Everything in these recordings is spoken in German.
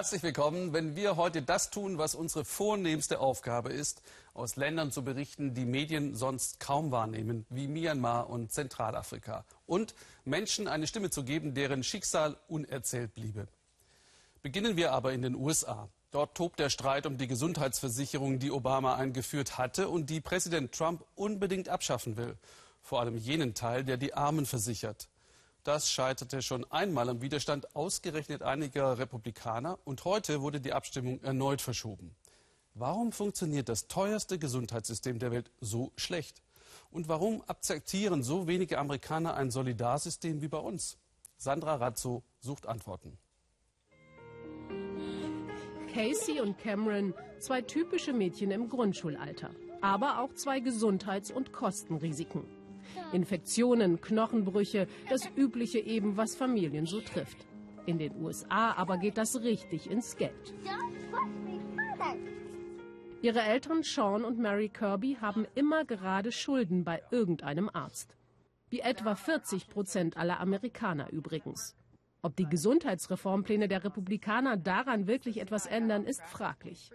Herzlich willkommen, wenn wir heute das tun, was unsere vornehmste Aufgabe ist, aus Ländern zu berichten, die Medien sonst kaum wahrnehmen, wie Myanmar und Zentralafrika. Und Menschen eine Stimme zu geben, deren Schicksal unerzählt bliebe. Beginnen wir aber in den USA. Dort tobt der Streit um die Gesundheitsversicherung, die Obama eingeführt hatte und die Präsident Trump unbedingt abschaffen will. Vor allem jenen Teil, der die Armen versichert. Das scheiterte schon einmal am Widerstand ausgerechnet einiger Republikaner und heute wurde die Abstimmung erneut verschoben. Warum funktioniert das teuerste Gesundheitssystem der Welt so schlecht? Und warum akzeptieren so wenige Amerikaner ein Solidarsystem wie bei uns? Sandra Razzo sucht Antworten. Casey und Cameron, zwei typische Mädchen im Grundschulalter, aber auch zwei Gesundheits- und Kostenrisiken. Infektionen, Knochenbrüche, das übliche eben, was Familien so trifft. In den USA aber geht das richtig ins Geld. Ihre Eltern Sean und Mary Kirby haben immer gerade Schulden bei irgendeinem Arzt. Wie etwa 40 Prozent aller Amerikaner übrigens. Ob die Gesundheitsreformpläne der Republikaner daran wirklich etwas ändern, ist fraglich.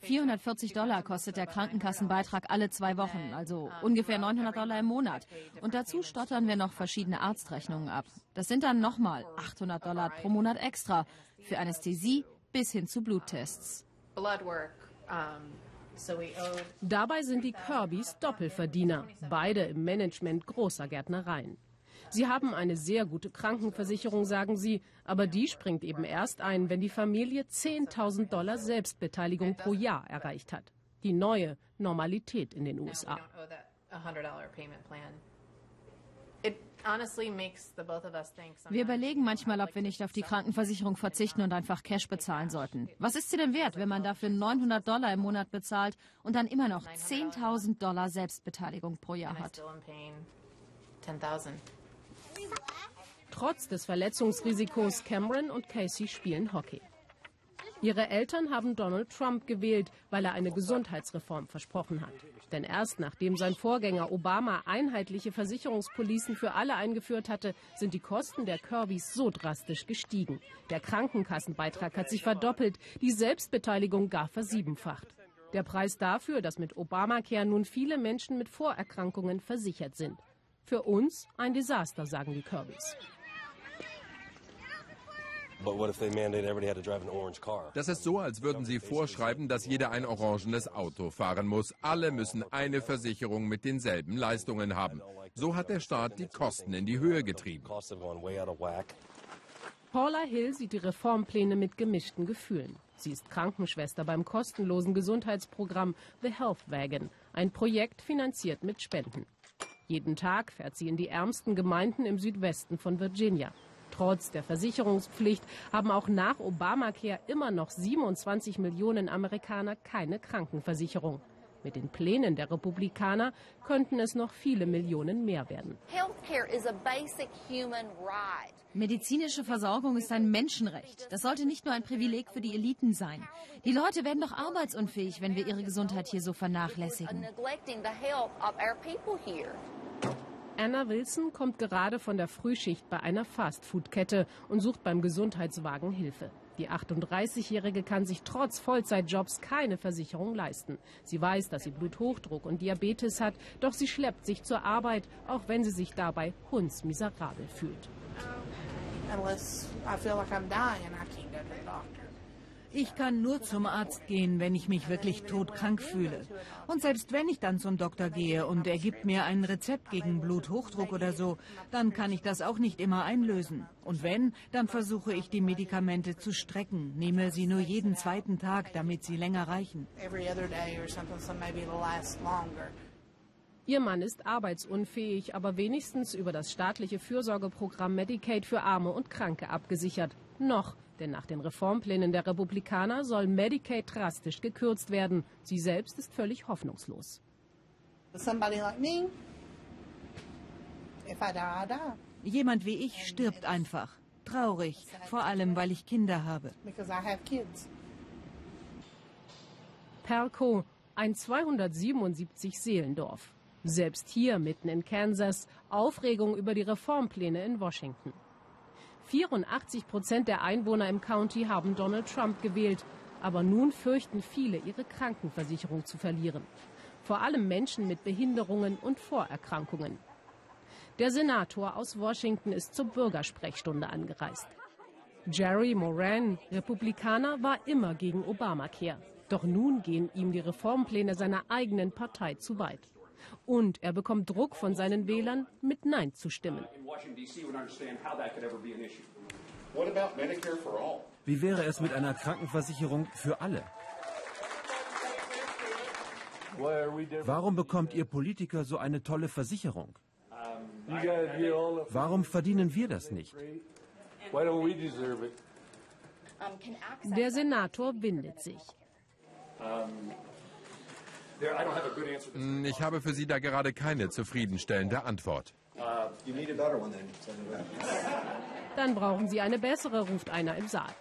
440 Dollar kostet der Krankenkassenbeitrag alle zwei Wochen, also ungefähr 900 Dollar im Monat. Und dazu stottern wir noch verschiedene Arztrechnungen ab. Das sind dann nochmal 800 Dollar pro Monat extra für Anästhesie bis hin zu Bluttests. Dabei sind die Kirbys Doppelverdiener, beide im Management großer Gärtnereien. Sie haben eine sehr gute Krankenversicherung, sagen sie, aber die springt eben erst ein, wenn die Familie 10.000 Dollar Selbstbeteiligung pro Jahr erreicht hat. Die neue Normalität in den USA. Wir überlegen manchmal, ob wir nicht auf die Krankenversicherung verzichten und einfach Cash bezahlen sollten. Was ist sie denn wert, wenn man dafür 900 Dollar im Monat bezahlt und dann immer noch 10.000 Dollar Selbstbeteiligung pro Jahr hat? Trotz des Verletzungsrisikos Cameron und Casey spielen Hockey. Ihre Eltern haben Donald Trump gewählt, weil er eine Gesundheitsreform versprochen hat. Denn erst nachdem sein Vorgänger Obama einheitliche Versicherungspolicen für alle eingeführt hatte, sind die Kosten der Kirbys so drastisch gestiegen. Der Krankenkassenbeitrag hat sich verdoppelt, die Selbstbeteiligung gar versiebenfacht. Der Preis dafür, dass mit Obamacare nun viele Menschen mit Vorerkrankungen versichert sind. Für uns ein Desaster, sagen die Kirbys. Das ist so, als würden Sie vorschreiben, dass jeder ein orangenes Auto fahren muss. Alle müssen eine Versicherung mit denselben Leistungen haben. So hat der Staat die Kosten in die Höhe getrieben. Paula Hill sieht die Reformpläne mit gemischten Gefühlen. Sie ist Krankenschwester beim kostenlosen Gesundheitsprogramm The Health Wagon, ein Projekt finanziert mit Spenden. Jeden Tag fährt sie in die ärmsten Gemeinden im Südwesten von Virginia. Trotz der Versicherungspflicht haben auch nach Obamacare immer noch 27 Millionen Amerikaner keine Krankenversicherung. Mit den Plänen der Republikaner könnten es noch viele Millionen mehr werden. Medizinische Versorgung ist ein Menschenrecht. Das sollte nicht nur ein Privileg für die Eliten sein. Die Leute werden doch arbeitsunfähig, wenn wir ihre Gesundheit hier so vernachlässigen. Anna Wilson kommt gerade von der Frühschicht bei einer Fastfood-Kette und sucht beim Gesundheitswagen Hilfe. Die 38-Jährige kann sich trotz Vollzeitjobs keine Versicherung leisten. Sie weiß, dass sie Bluthochdruck und Diabetes hat, doch sie schleppt sich zur Arbeit, auch wenn sie sich dabei hundsmiserabel fühlt. Unless I feel like I'm dying, I can't go to the doctor. Ich kann nur zum Arzt gehen, wenn ich mich wirklich todkrank fühle. Und selbst wenn ich dann zum Doktor gehe und er gibt mir ein Rezept gegen Bluthochdruck oder so, dann kann ich das auch nicht immer einlösen. Und wenn, dann versuche ich die Medikamente zu strecken, nehme sie nur jeden zweiten Tag, damit sie länger reichen. Ihr Mann ist arbeitsunfähig, aber wenigstens über das staatliche Fürsorgeprogramm Medicaid für Arme und Kranke abgesichert. Noch. Denn nach den Reformplänen der Republikaner soll Medicaid drastisch gekürzt werden. Sie selbst ist völlig hoffnungslos. Jemand wie ich stirbt einfach. Traurig, vor allem weil ich Kinder habe. Perco, ein 277 Seelendorf. Selbst hier, mitten in Kansas, Aufregung über die Reformpläne in Washington. 84 Prozent der Einwohner im County haben Donald Trump gewählt. Aber nun fürchten viele, ihre Krankenversicherung zu verlieren. Vor allem Menschen mit Behinderungen und Vorerkrankungen. Der Senator aus Washington ist zur Bürgersprechstunde angereist. Jerry Moran, Republikaner, war immer gegen Obamacare. Doch nun gehen ihm die Reformpläne seiner eigenen Partei zu weit. Und er bekommt Druck von seinen Wählern, mit Nein zu stimmen. Wie wäre es mit einer Krankenversicherung für alle? Warum bekommt ihr Politiker so eine tolle Versicherung? Warum verdienen wir das nicht? Der Senator windet sich. Ich habe für Sie da gerade keine zufriedenstellende Antwort. Dann brauchen Sie eine bessere, ruft einer im Saal.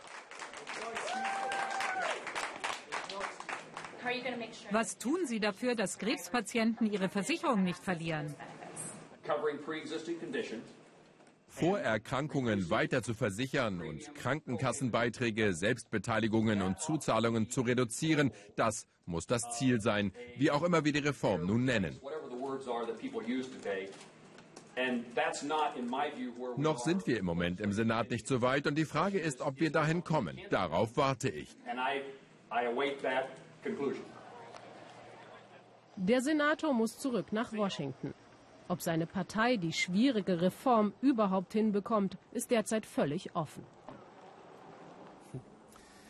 Was tun Sie dafür, dass Krebspatienten ihre Versicherung nicht verlieren? Vorerkrankungen weiter zu versichern und Krankenkassenbeiträge, Selbstbeteiligungen und Zuzahlungen zu reduzieren, das muss das Ziel sein, wie auch immer wir die Reform nun nennen. Noch sind wir im Moment im Senat nicht so weit und die Frage ist, ob wir dahin kommen. Darauf warte ich. Der Senator muss zurück nach Washington. Ob seine Partei die schwierige Reform überhaupt hinbekommt, ist derzeit völlig offen.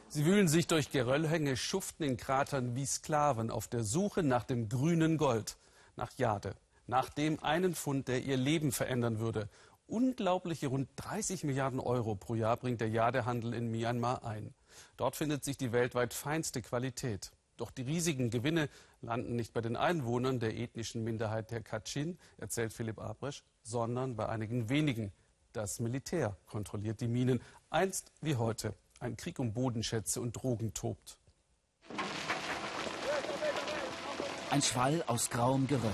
Sie wühlen sich durch Geröllhänge, schuften in Kratern wie Sklaven auf der Suche nach dem grünen Gold, nach Jade, nach dem einen Fund, der ihr Leben verändern würde. Unglaubliche rund 30 Milliarden Euro pro Jahr bringt der Jadehandel in Myanmar ein. Dort findet sich die weltweit feinste Qualität. Doch die riesigen Gewinne landen nicht bei den Einwohnern der ethnischen Minderheit der Kachin, erzählt Philipp Abresch, sondern bei einigen wenigen. Das Militär kontrolliert die Minen, einst wie heute. Ein Krieg um Bodenschätze und Drogen tobt. Ein Schwall aus grauem Geröll.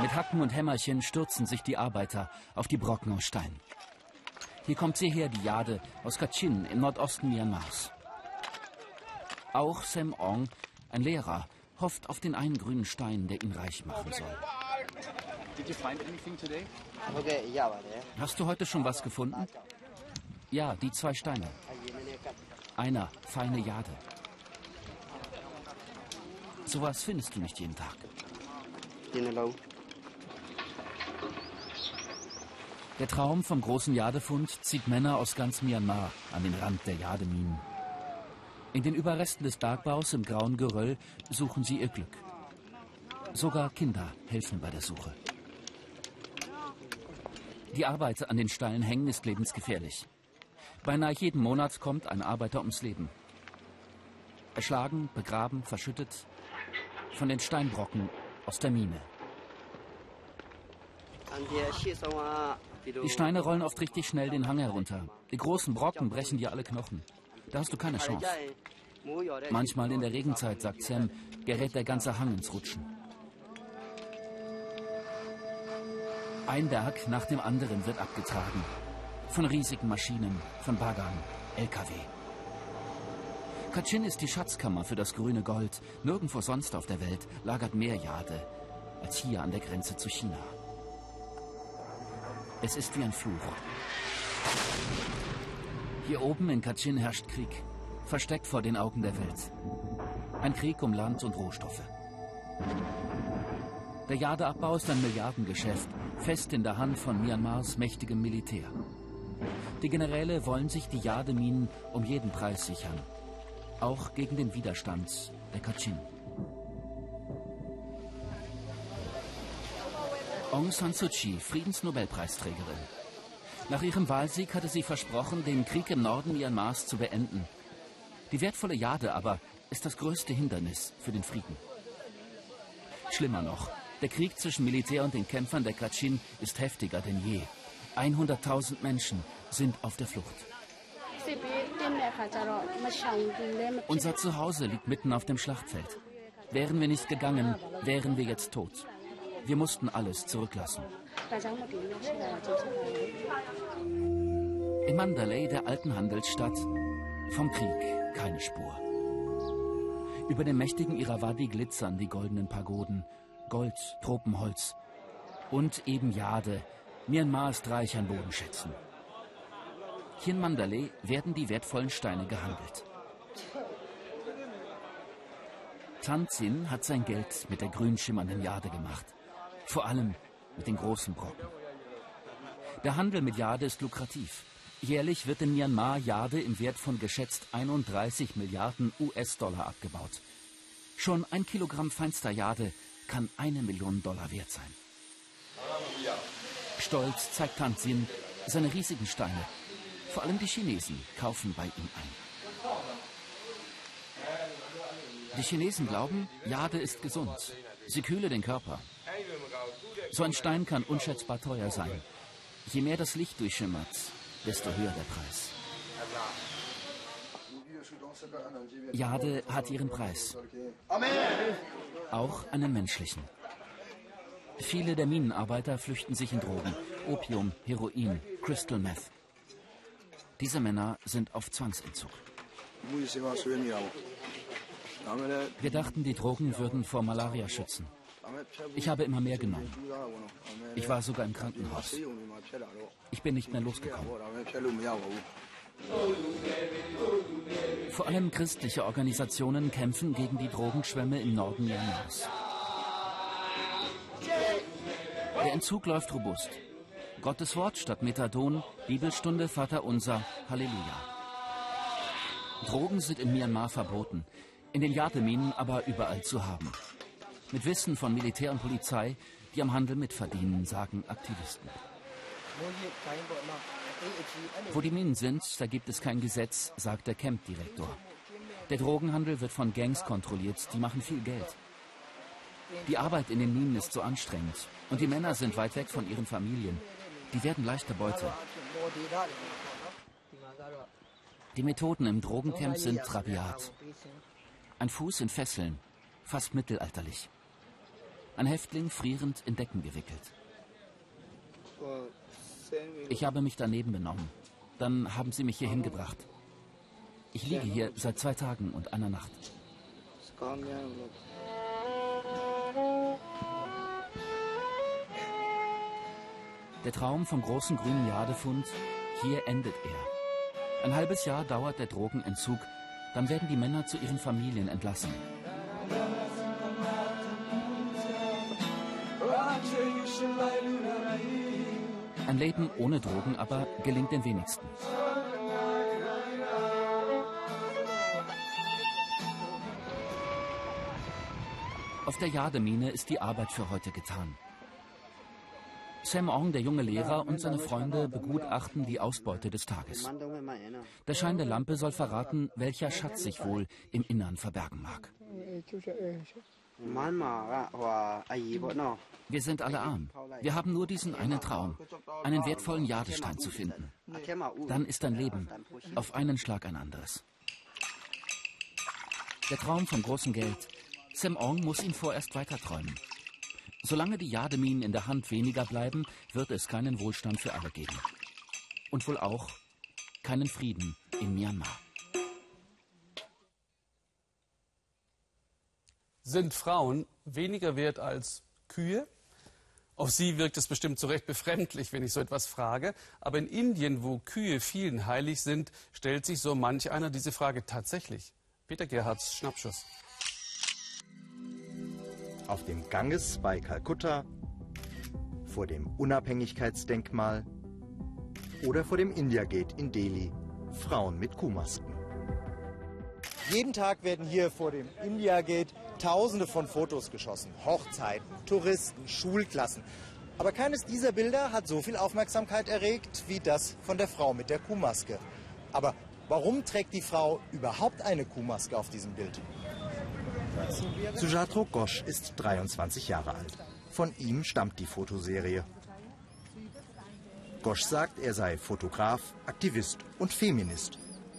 Mit Hacken und Hämmerchen stürzen sich die Arbeiter auf die Brocken aus Stein. Hier kommt sie her, die Jade aus Kachin im Nordosten Myanmars. Auch Sam Ong, ein Lehrer, hofft auf den einen grünen Stein, der ihn reich machen soll. Hast du heute schon was gefunden? Ja, die zwei Steine. Einer, feine Jade. Sowas findest du nicht jeden Tag. Der Traum vom großen Jadefund zieht Männer aus ganz Myanmar an den Rand der Jademinen. In den Überresten des Bergbaus im grauen Geröll suchen sie ihr Glück. Sogar Kinder helfen bei der Suche. Die Arbeit an den steilen Hängen ist lebensgefährlich. Beinahe jeden Monat kommt ein Arbeiter ums Leben. Erschlagen, begraben, verschüttet von den Steinbrocken aus der Mine. Die Steine rollen oft richtig schnell den Hang herunter. Die großen Brocken brechen dir alle Knochen. Da hast du keine Chance. Manchmal in der Regenzeit, sagt Sam, gerät der ganze Hang ins Rutschen. Ein Berg nach dem anderen wird abgetragen. Von riesigen Maschinen, von Baggern, LKW. Kachin ist die Schatzkammer für das grüne Gold. Nirgendwo sonst auf der Welt lagert mehr Jade als hier an der Grenze zu China. Es ist wie ein Fluch. Hier oben in Kachin herrscht Krieg, versteckt vor den Augen der Welt. Ein Krieg um Land und Rohstoffe. Der Jadeabbau ist ein Milliardengeschäft, fest in der Hand von Myanmars mächtigem Militär. Die Generäle wollen sich die Jademinen um jeden Preis sichern, auch gegen den Widerstand der Kachin. Aung San Suu Kyi, Friedensnobelpreisträgerin. Nach ihrem Wahlsieg hatte sie versprochen, den Krieg im Norden Myanmars zu beenden. Die wertvolle Jade aber ist das größte Hindernis für den Frieden. Schlimmer noch, der Krieg zwischen Militär und den Kämpfern der Kachin ist heftiger denn je. 100.000 Menschen sind auf der Flucht. Unser Zuhause liegt mitten auf dem Schlachtfeld. Wären wir nicht gegangen, wären wir jetzt tot. Wir mussten alles zurücklassen. In Mandalay, der alten Handelsstadt, vom Krieg keine Spur. Über dem mächtigen Irrawaddy glitzern die goldenen Pagoden, Gold, Tropenholz und eben Jade. Myanmar ist reich an Bodenschätzen. Hier in Mandalay werden die wertvollen Steine gehandelt. Tanzin hat sein Geld mit der grün schimmernden Jade gemacht. Vor allem mit den großen Brocken. Der Handel mit Jade ist lukrativ. Jährlich wird in Myanmar Jade im Wert von geschätzt 31 Milliarden US-Dollar abgebaut. Schon ein Kilogramm feinster Jade kann eine Million Dollar wert sein. Stolz zeigt Tanzin seine riesigen Steine. Vor allem die Chinesen kaufen bei ihm ein. Die Chinesen glauben, Jade ist gesund. Sie kühle den Körper. So ein Stein kann unschätzbar teuer sein. Je mehr das Licht durchschimmert, desto höher der Preis. Jade hat ihren Preis. Auch einen menschlichen. Viele der Minenarbeiter flüchten sich in Drogen. Opium, Heroin, Crystal Meth. Diese Männer sind auf Zwangsentzug. Wir dachten, die Drogen würden vor Malaria schützen. Ich habe immer mehr genommen. Ich war sogar im Krankenhaus. Ich bin nicht mehr losgekommen. Vor allem christliche Organisationen kämpfen gegen die Drogenschwämme im Norden Myanmars. Der Entzug läuft robust. Gottes Wort statt Methadon, Bibelstunde, Vater unser, Halleluja. Drogen sind in Myanmar verboten, in den Jademinen aber überall zu haben. Mit Wissen von Militär und Polizei, die am Handel mitverdienen, sagen Aktivisten. Wo die Minen sind, da gibt es kein Gesetz, sagt der Camp-Direktor. Der Drogenhandel wird von Gangs kontrolliert, die machen viel Geld. Die Arbeit in den Minen ist so anstrengend und die Männer sind weit weg von ihren Familien. Die werden leichte Beute. Die Methoden im Drogencamp sind rabiat. Ein Fuß in Fesseln, fast mittelalterlich. Ein Häftling frierend in Decken gewickelt. Ich habe mich daneben benommen. Dann haben sie mich hier hingebracht. Ich liege hier seit zwei Tagen und einer Nacht. Der Traum vom großen grünen Jadefund, hier endet er. Ein halbes Jahr dauert der Drogenentzug, dann werden die Männer zu ihren Familien entlassen. Ein Leben ohne Drogen aber gelingt den wenigsten. Auf der Jademine ist die Arbeit für heute getan. Sam Ong, der junge Lehrer, und seine Freunde begutachten die Ausbeute des Tages. Der Schein der Lampe soll verraten, welcher Schatz sich wohl im Innern verbergen mag. Wir sind alle arm. Wir haben nur diesen einen Traum, einen wertvollen Jadestein zu finden. Dann ist dein Leben auf einen Schlag ein anderes. Der Traum vom großen Geld. Sam Ong muss ihn vorerst weiterträumen. Solange die Jademinen in der Hand weniger bleiben, wird es keinen Wohlstand für alle geben. Und wohl auch keinen Frieden in Myanmar. Sind Frauen weniger wert als Kühe? Auf Sie wirkt es bestimmt zu Recht befremdlich, wenn ich so etwas frage. Aber in Indien, wo Kühe vielen heilig sind, stellt sich so manch einer diese Frage tatsächlich. Peter Gerhards Schnappschuss. Auf dem Ganges bei Kalkutta, vor dem Unabhängigkeitsdenkmal oder vor dem India Gate in Delhi. Frauen mit Kuhmasken. Jeden Tag werden hier vor dem India Gate Tausende von Fotos geschossen. Hochzeiten, Touristen, Schulklassen. Aber keines dieser Bilder hat so viel Aufmerksamkeit erregt wie das von der Frau mit der Kuhmaske. Aber warum trägt die Frau überhaupt eine Kuhmaske auf diesem Bild? Sujatro Ghosh ist 23 Jahre alt. Von ihm stammt die Fotoserie. Ghosh sagt, er sei Fotograf, Aktivist und Feminist.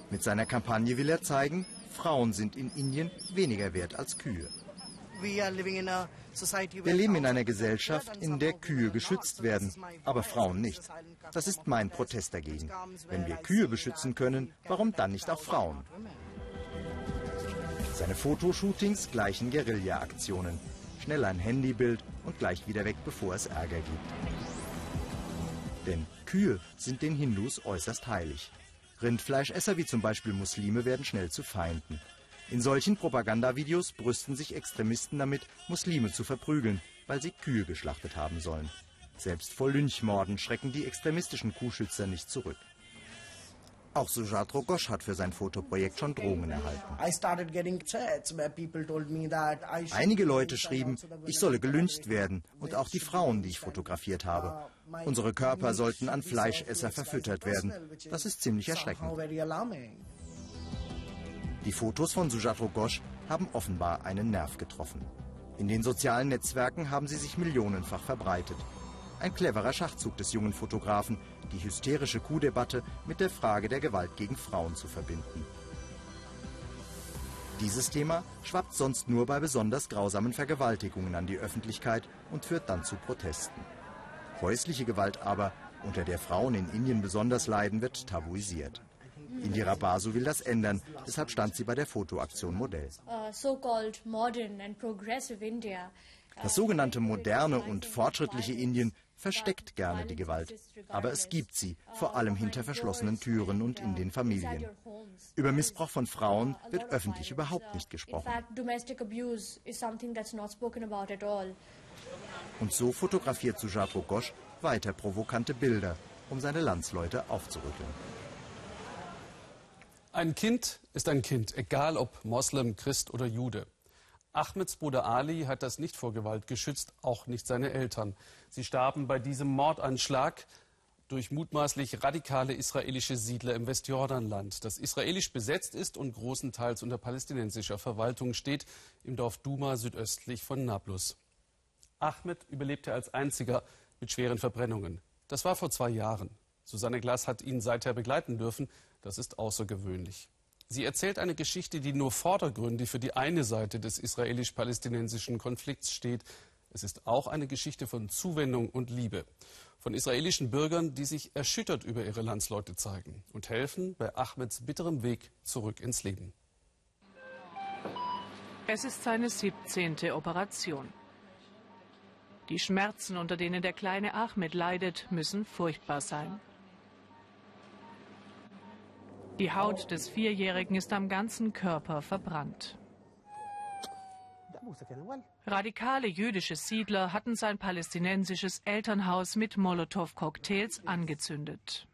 Mit seiner Kampagne will er zeigen, Frauen sind in Indien weniger wert als Kühe. Wir leben in einer Gesellschaft, in der Kühe geschützt werden, aber Frauen nicht. Das ist mein Protest dagegen. Wenn wir Kühe beschützen können, warum dann nicht auch Frauen? Seine Fotoshootings gleichen Guerilla-Aktionen. Schnell ein Handybild und gleich wieder weg, bevor es Ärger gibt. Denn Kühe sind den Hindus äußerst heilig. Rindfleischesser wie zum Beispiel Muslime werden schnell zu Feinden. In solchen Propagandavideos brüsten sich Extremisten damit, Muslime zu verprügeln, weil sie Kühe geschlachtet haben sollen. Selbst vor Lynchmorden schrecken die extremistischen Kuhschützer nicht zurück. Auch Sujatro Ghosh hat für sein Fotoprojekt schon Drohungen erhalten. Einige Leute schrieben, ich solle gelyncht werden und auch die Frauen, die ich fotografiert habe. Unsere Körper sollten an Fleischesser verfüttert werden. Das ist ziemlich erschreckend. Die Fotos von Sujatro Ghosh haben offenbar einen Nerv getroffen. In den sozialen Netzwerken haben sie sich millionenfach verbreitet. Ein cleverer Schachzug des jungen Fotografen, die hysterische Kuhdebatte mit der Frage der Gewalt gegen Frauen zu verbinden. Dieses Thema schwappt sonst nur bei besonders grausamen Vergewaltigungen an die Öffentlichkeit und führt dann zu Protesten. Häusliche Gewalt aber, unter der Frauen in Indien besonders leiden, wird tabuisiert. Indira Basu will das ändern, deshalb stand sie bei der Fotoaktion Modell. Uh, das sogenannte moderne und fortschrittliche Indien versteckt gerne die Gewalt. Aber es gibt sie, vor allem hinter verschlossenen Türen und in den Familien. Über Missbrauch von Frauen wird öffentlich überhaupt nicht gesprochen. Und so fotografiert Sujato Ghosh weiter provokante Bilder, um seine Landsleute aufzurütteln. Ein Kind ist ein Kind, egal ob Moslem, Christ oder Jude. Ahmeds Bruder Ali hat das nicht vor Gewalt geschützt, auch nicht seine Eltern. Sie starben bei diesem Mordanschlag durch mutmaßlich radikale israelische Siedler im Westjordanland, das israelisch besetzt ist und großenteils unter palästinensischer Verwaltung steht, im Dorf Duma südöstlich von Nablus. Ahmed überlebte als einziger mit schweren Verbrennungen. Das war vor zwei Jahren. Susanne Glass hat ihn seither begleiten dürfen. Das ist außergewöhnlich. Sie erzählt eine Geschichte, die nur vordergründig für die eine Seite des israelisch-palästinensischen Konflikts steht. Es ist auch eine Geschichte von Zuwendung und Liebe. Von israelischen Bürgern, die sich erschüttert über ihre Landsleute zeigen und helfen bei Ahmeds bitterem Weg zurück ins Leben. Es ist seine 17. Operation. Die Schmerzen, unter denen der kleine Ahmed leidet, müssen furchtbar sein. Die Haut des Vierjährigen ist am ganzen Körper verbrannt. Radikale jüdische Siedler hatten sein palästinensisches Elternhaus mit Molotow-Cocktails angezündet.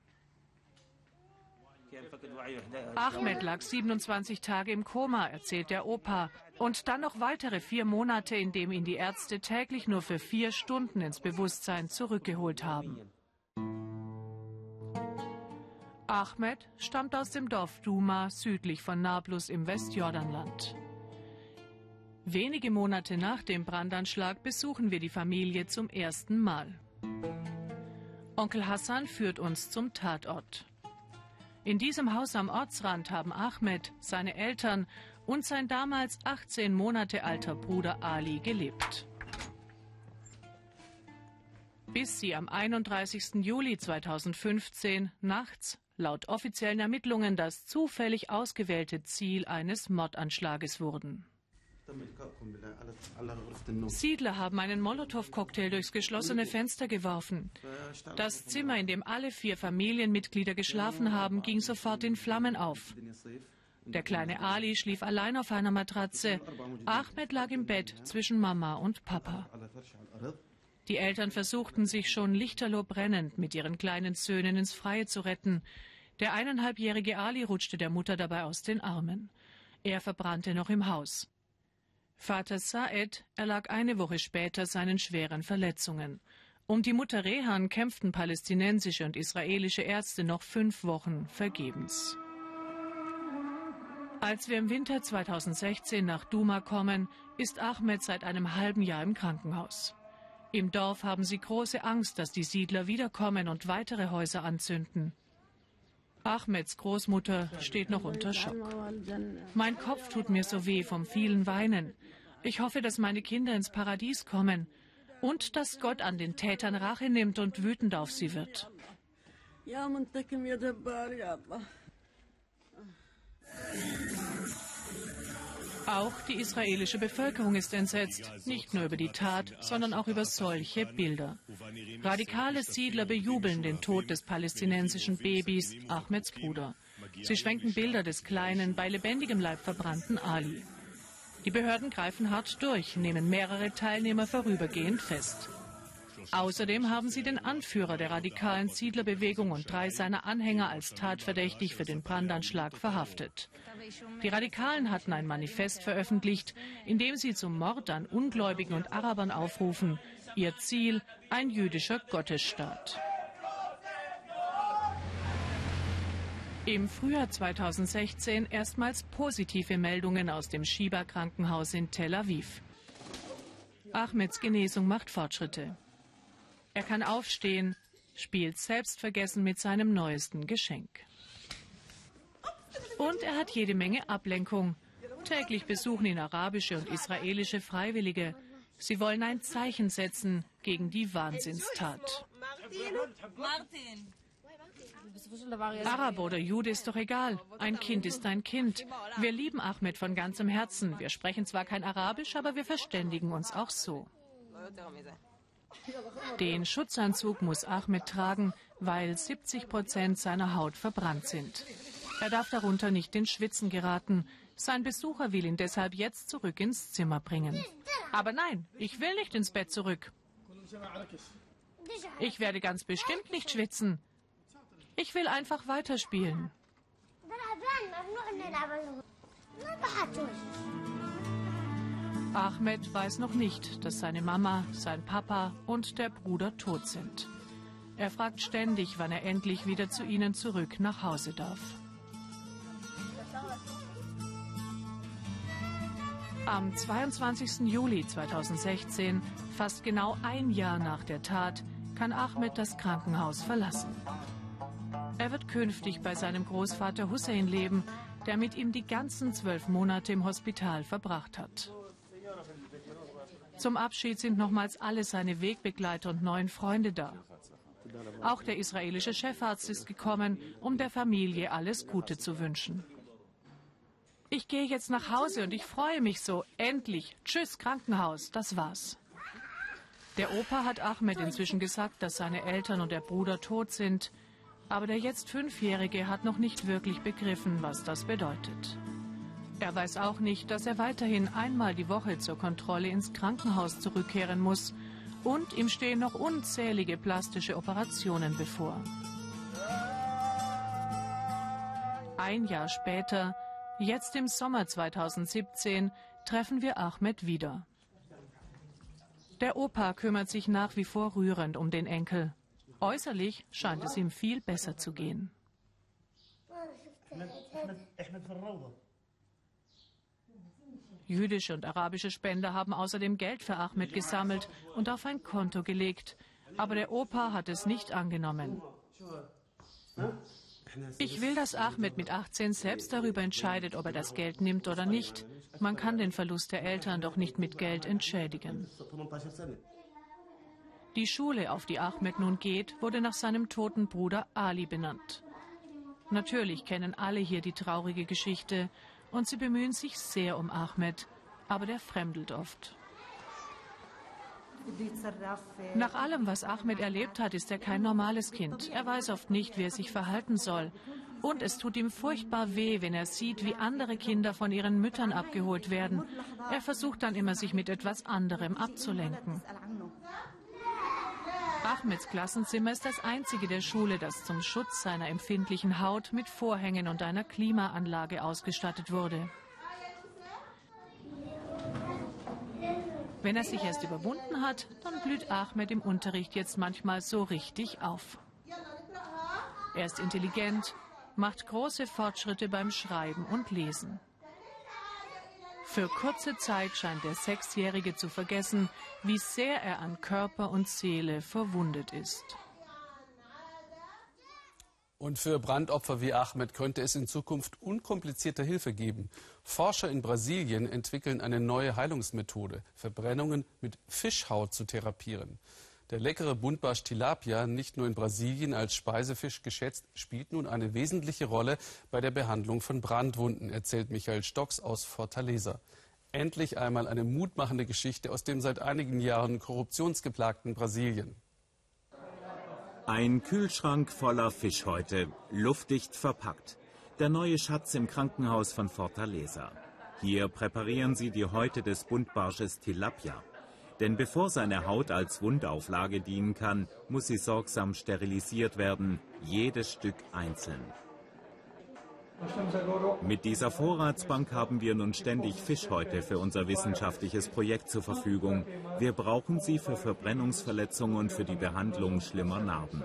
Ahmed lag 27 Tage im Koma, erzählt der Opa. Und dann noch weitere vier Monate, in dem ihn die Ärzte täglich nur für vier Stunden ins Bewusstsein zurückgeholt haben. Ahmed stammt aus dem Dorf Duma südlich von Nablus im Westjordanland. Wenige Monate nach dem Brandanschlag besuchen wir die Familie zum ersten Mal. Onkel Hassan führt uns zum Tatort. In diesem Haus am Ortsrand haben Ahmed, seine Eltern und sein damals 18 Monate alter Bruder Ali gelebt. Bis sie am 31. Juli 2015 nachts laut offiziellen Ermittlungen das zufällig ausgewählte Ziel eines Mordanschlages wurden. Siedler haben einen Molotow-Cocktail durchs geschlossene Fenster geworfen. Das Zimmer, in dem alle vier Familienmitglieder geschlafen haben, ging sofort in Flammen auf. Der kleine Ali schlief allein auf einer Matratze. Ahmed lag im Bett zwischen Mama und Papa. Die Eltern versuchten sich schon lichterloh brennend mit ihren kleinen Söhnen ins Freie zu retten. Der eineinhalbjährige Ali rutschte der Mutter dabei aus den Armen. Er verbrannte noch im Haus. Vater Saed erlag eine Woche später seinen schweren Verletzungen. Um die Mutter Rehan kämpften palästinensische und israelische Ärzte noch fünf Wochen vergebens. Als wir im Winter 2016 nach Duma kommen, ist Ahmed seit einem halben Jahr im Krankenhaus. Im Dorf haben sie große Angst, dass die Siedler wiederkommen und weitere Häuser anzünden. Ahmeds Großmutter steht noch unter Schock. Mein Kopf tut mir so weh vom vielen Weinen. Ich hoffe, dass meine Kinder ins Paradies kommen und dass Gott an den Tätern Rache nimmt und wütend auf sie wird. Auch die israelische Bevölkerung ist entsetzt, nicht nur über die Tat, sondern auch über solche Bilder. Radikale Siedler bejubeln den Tod des palästinensischen Babys, Ahmeds Bruder. Sie schwenken Bilder des kleinen, bei lebendigem Leib verbrannten Ali. Die Behörden greifen hart durch, nehmen mehrere Teilnehmer vorübergehend fest. Außerdem haben sie den Anführer der radikalen Siedlerbewegung und drei seiner Anhänger als tatverdächtig für den Brandanschlag verhaftet. Die Radikalen hatten ein Manifest veröffentlicht, in dem sie zum Mord an Ungläubigen und Arabern aufrufen. Ihr Ziel ein jüdischer Gottesstaat. Im Frühjahr 2016 erstmals positive Meldungen aus dem Shiba-Krankenhaus in Tel Aviv. Ahmeds Genesung macht Fortschritte. Er kann aufstehen, spielt selbstvergessen mit seinem neuesten Geschenk. Und er hat jede Menge Ablenkung. Täglich besuchen ihn arabische und israelische Freiwillige. Sie wollen ein Zeichen setzen gegen die Wahnsinnstat. Araber oder Jude ist doch egal. Ein Kind ist ein Kind. Wir lieben Ahmed von ganzem Herzen. Wir sprechen zwar kein Arabisch, aber wir verständigen uns auch so. Den Schutzanzug muss Ahmed tragen, weil 70 Prozent seiner Haut verbrannt sind. Er darf darunter nicht in Schwitzen geraten. Sein Besucher will ihn deshalb jetzt zurück ins Zimmer bringen. Aber nein, ich will nicht ins Bett zurück. Ich werde ganz bestimmt nicht schwitzen. Ich will einfach weiterspielen. Ahmed weiß noch nicht, dass seine Mama, sein Papa und der Bruder tot sind. Er fragt ständig, wann er endlich wieder zu ihnen zurück nach Hause darf. Am 22. Juli 2016, fast genau ein Jahr nach der Tat, kann Ahmed das Krankenhaus verlassen. Er wird künftig bei seinem Großvater Hussein leben, der mit ihm die ganzen zwölf Monate im Hospital verbracht hat. Zum Abschied sind nochmals alle seine Wegbegleiter und neuen Freunde da. Auch der israelische Chefarzt ist gekommen, um der Familie alles Gute zu wünschen. Ich gehe jetzt nach Hause und ich freue mich so. Endlich. Tschüss, Krankenhaus. Das war's. Der Opa hat Ahmed inzwischen gesagt, dass seine Eltern und der Bruder tot sind. Aber der jetzt Fünfjährige hat noch nicht wirklich begriffen, was das bedeutet. Er weiß auch nicht, dass er weiterhin einmal die Woche zur Kontrolle ins Krankenhaus zurückkehren muss und ihm stehen noch unzählige plastische Operationen bevor. Ein Jahr später, jetzt im Sommer 2017, treffen wir Ahmed wieder. Der Opa kümmert sich nach wie vor rührend um den Enkel. Äußerlich scheint es ihm viel besser zu gehen. Jüdische und arabische Spender haben außerdem Geld für Ahmed gesammelt und auf ein Konto gelegt. Aber der Opa hat es nicht angenommen. Ich will, dass Ahmed mit 18 selbst darüber entscheidet, ob er das Geld nimmt oder nicht. Man kann den Verlust der Eltern doch nicht mit Geld entschädigen. Die Schule, auf die Ahmed nun geht, wurde nach seinem toten Bruder Ali benannt. Natürlich kennen alle hier die traurige Geschichte und sie bemühen sich sehr um Ahmed, aber der fremdelt oft. Nach allem, was Ahmed erlebt hat, ist er kein normales Kind. Er weiß oft nicht, wie er sich verhalten soll. Und es tut ihm furchtbar weh, wenn er sieht, wie andere Kinder von ihren Müttern abgeholt werden. Er versucht dann immer, sich mit etwas anderem abzulenken. Ahmeds Klassenzimmer ist das einzige der Schule, das zum Schutz seiner empfindlichen Haut mit Vorhängen und einer Klimaanlage ausgestattet wurde. Wenn er sich erst überwunden hat, dann blüht Ahmed im Unterricht jetzt manchmal so richtig auf. Er ist intelligent, macht große Fortschritte beim Schreiben und Lesen. Für kurze Zeit scheint der Sechsjährige zu vergessen, wie sehr er an Körper und Seele verwundet ist. Und für Brandopfer wie Ahmed könnte es in Zukunft unkomplizierte Hilfe geben. Forscher in Brasilien entwickeln eine neue Heilungsmethode, Verbrennungen mit Fischhaut zu therapieren. Der leckere Buntbarsch Tilapia, nicht nur in Brasilien als Speisefisch geschätzt, spielt nun eine wesentliche Rolle bei der Behandlung von Brandwunden, erzählt Michael Stocks aus Fortaleza. Endlich einmal eine mutmachende Geschichte aus dem seit einigen Jahren korruptionsgeplagten Brasilien. Ein Kühlschrank voller Fischhäute, luftdicht verpackt. Der neue Schatz im Krankenhaus von Fortaleza. Hier präparieren sie die Häute des Buntbarsches Tilapia. Denn bevor seine Haut als Wundauflage dienen kann, muss sie sorgsam sterilisiert werden, jedes Stück einzeln. Mit dieser Vorratsbank haben wir nun ständig Fischhäute für unser wissenschaftliches Projekt zur Verfügung. Wir brauchen sie für Verbrennungsverletzungen und für die Behandlung schlimmer Narben.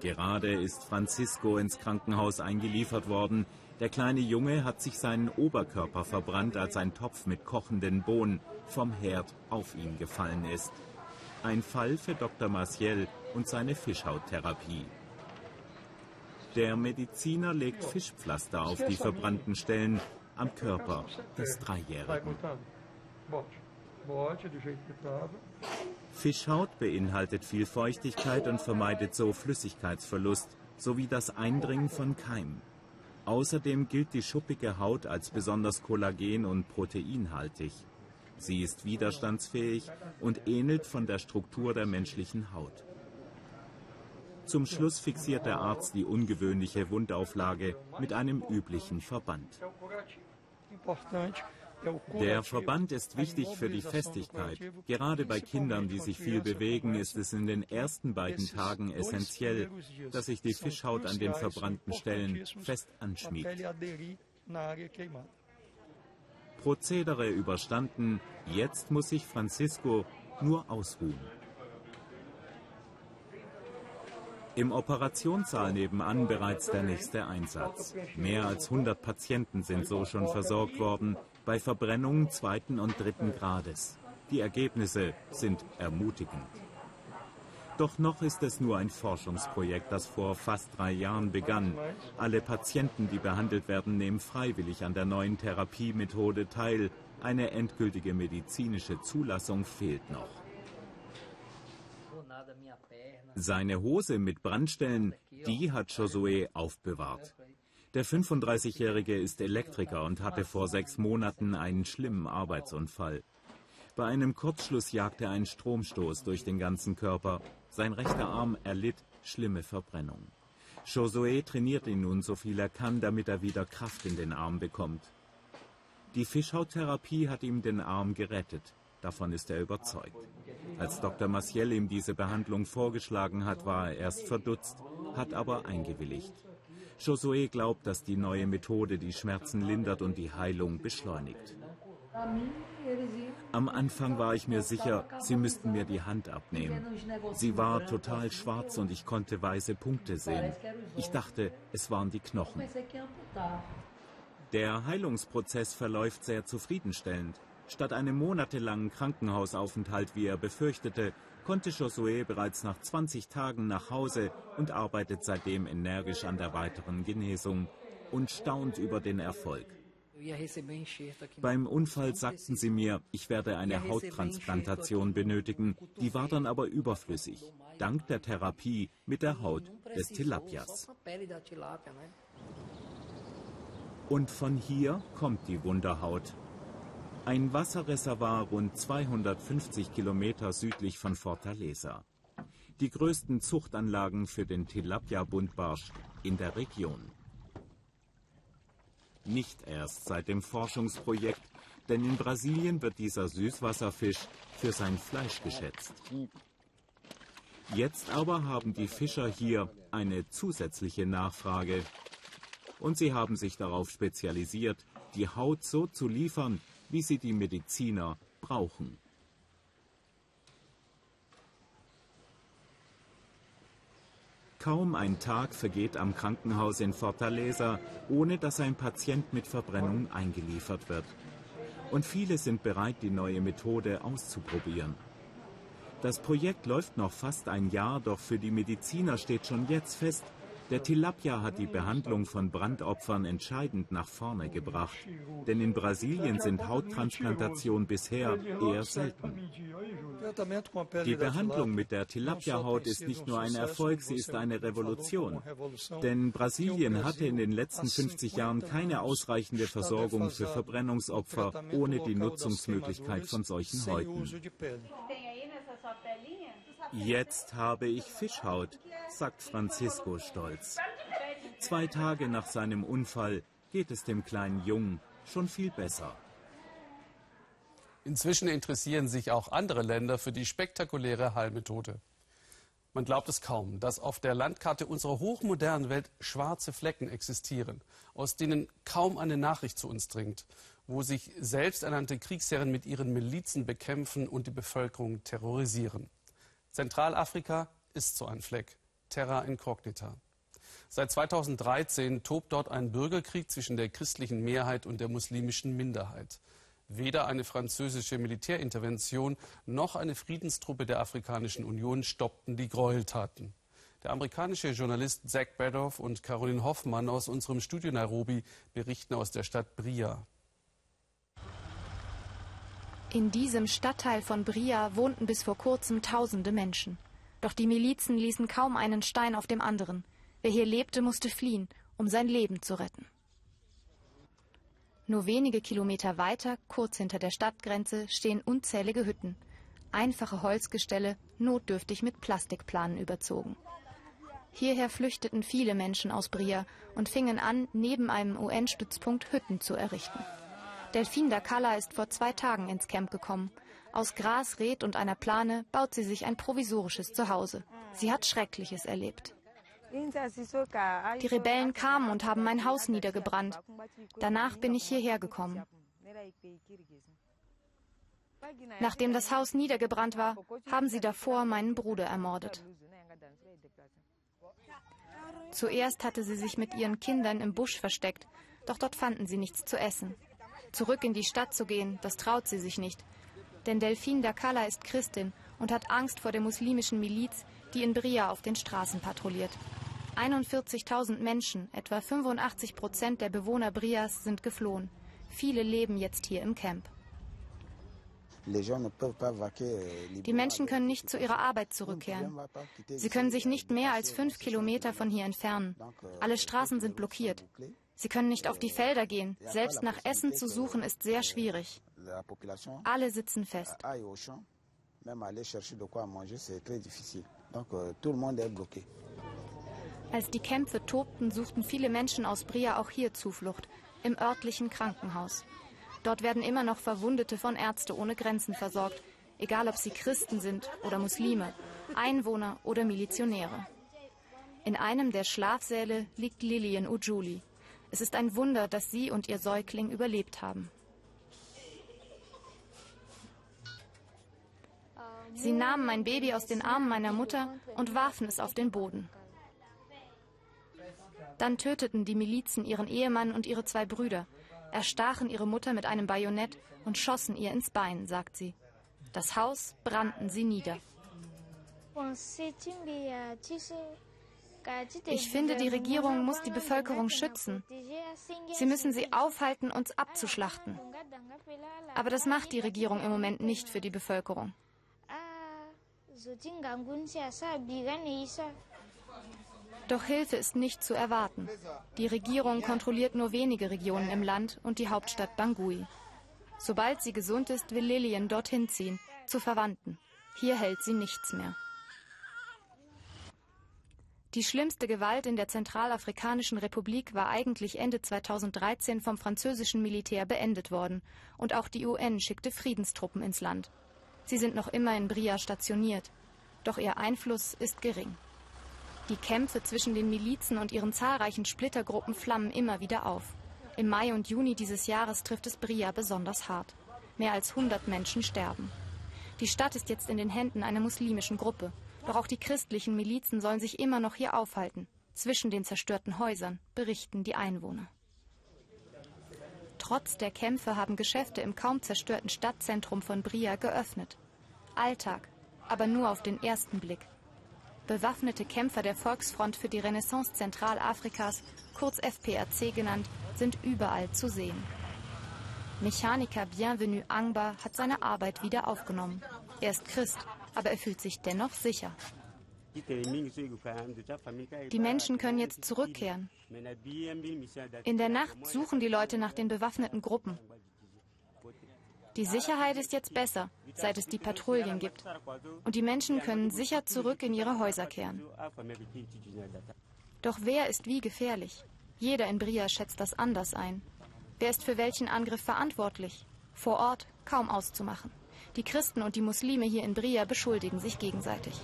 Gerade ist Francisco ins Krankenhaus eingeliefert worden. Der kleine Junge hat sich seinen Oberkörper verbrannt, als ein Topf mit kochenden Bohnen vom Herd auf ihn gefallen ist. Ein Fall für Dr. Maciel und seine Fischhauttherapie. Der Mediziner legt Fischpflaster auf die verbrannten Stellen am Körper des Dreijährigen. Fischhaut beinhaltet viel Feuchtigkeit und vermeidet so Flüssigkeitsverlust sowie das Eindringen von Keimen. Außerdem gilt die schuppige Haut als besonders kollagen- und proteinhaltig. Sie ist widerstandsfähig und ähnelt von der Struktur der menschlichen Haut. Zum Schluss fixiert der Arzt die ungewöhnliche Wundauflage mit einem üblichen Verband. Der Verband ist wichtig für die Festigkeit. Gerade bei Kindern, die sich viel bewegen, ist es in den ersten beiden Tagen essentiell, dass sich die Fischhaut an den verbrannten Stellen fest anschmiegt. Prozedere überstanden, jetzt muss sich Francisco nur ausruhen. Im Operationssaal nebenan bereits der nächste Einsatz. Mehr als 100 Patienten sind so schon versorgt worden, bei Verbrennungen zweiten und dritten Grades. Die Ergebnisse sind ermutigend. Doch noch ist es nur ein Forschungsprojekt, das vor fast drei Jahren begann. Alle Patienten, die behandelt werden, nehmen freiwillig an der neuen Therapiemethode teil. Eine endgültige medizinische Zulassung fehlt noch. Seine Hose mit Brandstellen, die hat Josué aufbewahrt. Der 35-Jährige ist Elektriker und hatte vor sechs Monaten einen schlimmen Arbeitsunfall. Bei einem Kurzschluss jagte einen Stromstoß durch den ganzen Körper. Sein rechter Arm erlitt schlimme Verbrennung. Josué trainiert ihn nun so viel er kann, damit er wieder Kraft in den Arm bekommt. Die Fischhauttherapie hat ihm den Arm gerettet. Davon ist er überzeugt. Als Dr. Maciel ihm diese Behandlung vorgeschlagen hat, war er erst verdutzt, hat aber eingewilligt. Josué glaubt, dass die neue Methode die Schmerzen lindert und die Heilung beschleunigt. Am Anfang war ich mir sicher, sie müssten mir die Hand abnehmen. Sie war total schwarz und ich konnte weiße Punkte sehen. Ich dachte, es waren die Knochen. Der Heilungsprozess verläuft sehr zufriedenstellend. Statt einem monatelangen Krankenhausaufenthalt, wie er befürchtete, konnte Josué bereits nach 20 Tagen nach Hause und arbeitet seitdem energisch an der weiteren Genesung und staunt über den Erfolg. Beim Unfall sagten sie mir, ich werde eine Hauttransplantation benötigen. Die war dann aber überflüssig, dank der Therapie mit der Haut des Tilapias. Und von hier kommt die Wunderhaut. Ein Wasserreservoir rund 250 Kilometer südlich von Fortaleza. Die größten Zuchtanlagen für den Tilapia-Buntbarsch in der Region. Nicht erst seit dem Forschungsprojekt, denn in Brasilien wird dieser Süßwasserfisch für sein Fleisch geschätzt. Jetzt aber haben die Fischer hier eine zusätzliche Nachfrage. Und sie haben sich darauf spezialisiert, die Haut so zu liefern, wie sie die Mediziner brauchen. Kaum ein Tag vergeht am Krankenhaus in Fortaleza, ohne dass ein Patient mit Verbrennung eingeliefert wird. Und viele sind bereit, die neue Methode auszuprobieren. Das Projekt läuft noch fast ein Jahr, doch für die Mediziner steht schon jetzt fest, Der Tilapia hat die Behandlung von Brandopfern entscheidend nach vorne gebracht. Denn in Brasilien sind Hauttransplantationen bisher eher selten. Die Behandlung mit der Tilapia-Haut ist nicht nur ein Erfolg, sie ist eine Revolution. Denn Brasilien hatte in den letzten 50 Jahren keine ausreichende Versorgung für Verbrennungsopfer ohne die Nutzungsmöglichkeit von solchen Häuten. Jetzt habe ich Fischhaut, sagt Francisco stolz. Zwei Tage nach seinem Unfall geht es dem kleinen Jungen schon viel besser. Inzwischen interessieren sich auch andere Länder für die spektakuläre Heilmethode. Man glaubt es kaum, dass auf der Landkarte unserer hochmodernen Welt schwarze Flecken existieren, aus denen kaum eine Nachricht zu uns dringt, wo sich selbsternannte Kriegsherren mit ihren Milizen bekämpfen und die Bevölkerung terrorisieren. Zentralafrika ist so ein Fleck. Terra incognita. Seit 2013 tobt dort ein Bürgerkrieg zwischen der christlichen Mehrheit und der muslimischen Minderheit. Weder eine französische Militärintervention noch eine Friedenstruppe der Afrikanischen Union stoppten die Gräueltaten. Der amerikanische Journalist Zach Badoff und Caroline Hoffmann aus unserem Studio Nairobi berichten aus der Stadt Bria. In diesem Stadtteil von Bria wohnten bis vor kurzem tausende Menschen. Doch die Milizen ließen kaum einen Stein auf dem anderen. Wer hier lebte, musste fliehen, um sein Leben zu retten. Nur wenige Kilometer weiter, kurz hinter der Stadtgrenze, stehen unzählige Hütten. Einfache Holzgestelle, notdürftig mit Plastikplanen überzogen. Hierher flüchteten viele Menschen aus Bria und fingen an, neben einem UN-Stützpunkt Hütten zu errichten. Delphine Dakala ist vor zwei Tagen ins Camp gekommen. Aus Gras, Red und einer Plane baut sie sich ein provisorisches Zuhause. Sie hat Schreckliches erlebt. Die Rebellen kamen und haben mein Haus niedergebrannt. Danach bin ich hierher gekommen. Nachdem das Haus niedergebrannt war, haben sie davor meinen Bruder ermordet. Zuerst hatte sie sich mit ihren Kindern im Busch versteckt, doch dort fanden sie nichts zu essen. Zurück in die Stadt zu gehen, das traut sie sich nicht. Denn Delphine Dakala ist Christin und hat Angst vor der muslimischen Miliz, die in Bria auf den Straßen patrouilliert. 41.000 Menschen, etwa 85 Prozent der Bewohner Brias, sind geflohen. Viele leben jetzt hier im Camp. Die Menschen können nicht zu ihrer Arbeit zurückkehren. Sie können sich nicht mehr als fünf Kilometer von hier entfernen. Alle Straßen sind blockiert. Sie können nicht auf die Felder gehen. Selbst nach Essen zu suchen ist sehr schwierig. Alle sitzen fest. Als die Kämpfe tobten, suchten viele Menschen aus Bria auch hier Zuflucht, im örtlichen Krankenhaus. Dort werden immer noch Verwundete von Ärzte ohne Grenzen versorgt, egal ob sie Christen sind oder Muslime, Einwohner oder Milizionäre. In einem der Schlafsäle liegt Lillian Ujuli. Es ist ein Wunder, dass sie und ihr Säugling überlebt haben. Sie nahmen mein Baby aus den Armen meiner Mutter und warfen es auf den Boden. Dann töteten die Milizen ihren Ehemann und ihre zwei Brüder, erstachen ihre Mutter mit einem Bajonett und schossen ihr ins Bein, sagt sie. Das Haus brannten sie nieder. Ich finde, die Regierung muss die Bevölkerung schützen. Sie müssen sie aufhalten, uns abzuschlachten. Aber das macht die Regierung im Moment nicht für die Bevölkerung. Doch Hilfe ist nicht zu erwarten. Die Regierung kontrolliert nur wenige Regionen im Land und die Hauptstadt Bangui. Sobald sie gesund ist, will Lillian dorthin ziehen, zu Verwandten. Hier hält sie nichts mehr. Die schlimmste Gewalt in der Zentralafrikanischen Republik war eigentlich Ende 2013 vom französischen Militär beendet worden. Und auch die UN schickte Friedenstruppen ins Land. Sie sind noch immer in Bria stationiert. Doch ihr Einfluss ist gering. Die Kämpfe zwischen den Milizen und ihren zahlreichen Splittergruppen flammen immer wieder auf. Im Mai und Juni dieses Jahres trifft es Bria besonders hart. Mehr als 100 Menschen sterben. Die Stadt ist jetzt in den Händen einer muslimischen Gruppe. Doch auch die christlichen Milizen sollen sich immer noch hier aufhalten. Zwischen den zerstörten Häusern, berichten die Einwohner. Trotz der Kämpfe haben Geschäfte im kaum zerstörten Stadtzentrum von Bria geöffnet. Alltag, aber nur auf den ersten Blick. Bewaffnete Kämpfer der Volksfront für die Renaissance Zentralafrikas, kurz FPRC genannt, sind überall zu sehen. Mechaniker Bienvenu Angba hat seine Arbeit wieder aufgenommen. Er ist Christ, aber er fühlt sich dennoch sicher. Die Menschen können jetzt zurückkehren. In der Nacht suchen die Leute nach den bewaffneten Gruppen. Die Sicherheit ist jetzt besser, seit es die Patrouillen gibt. Und die Menschen können sicher zurück in ihre Häuser kehren. Doch wer ist wie gefährlich? Jeder in Bria schätzt das anders ein. Wer ist für welchen Angriff verantwortlich? Vor Ort kaum auszumachen. Die Christen und die Muslime hier in Bria beschuldigen sich gegenseitig.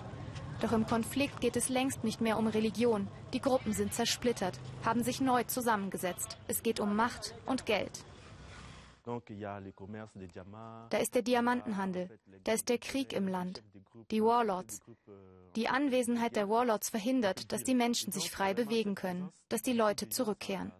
Doch im Konflikt geht es längst nicht mehr um Religion. Die Gruppen sind zersplittert, haben sich neu zusammengesetzt. Es geht um Macht und Geld. Da ist der Diamantenhandel, da ist der Krieg im Land, die Warlords. Die Anwesenheit der Warlords verhindert, dass die Menschen sich frei bewegen können, dass die Leute zurückkehren.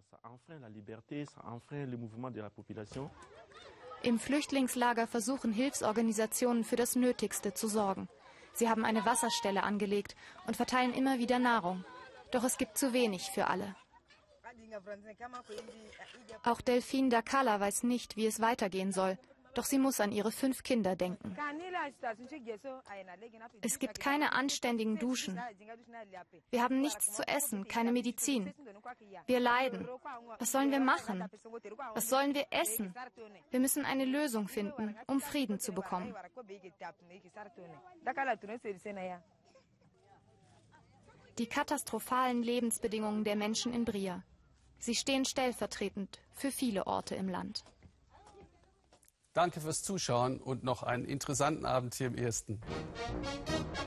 Im Flüchtlingslager versuchen Hilfsorganisationen für das Nötigste zu sorgen. Sie haben eine Wasserstelle angelegt und verteilen immer wieder Nahrung. Doch es gibt zu wenig für alle. Auch Delphine Dakala weiß nicht, wie es weitergehen soll. Doch sie muss an ihre fünf Kinder denken. Es gibt keine anständigen Duschen. Wir haben nichts zu essen, keine Medizin. Wir leiden. Was sollen wir machen? Was sollen wir essen? Wir müssen eine Lösung finden, um Frieden zu bekommen. Die katastrophalen Lebensbedingungen der Menschen in Bria. Sie stehen stellvertretend für viele Orte im Land. Danke fürs Zuschauen und noch einen interessanten Abend hier im Ersten. Musik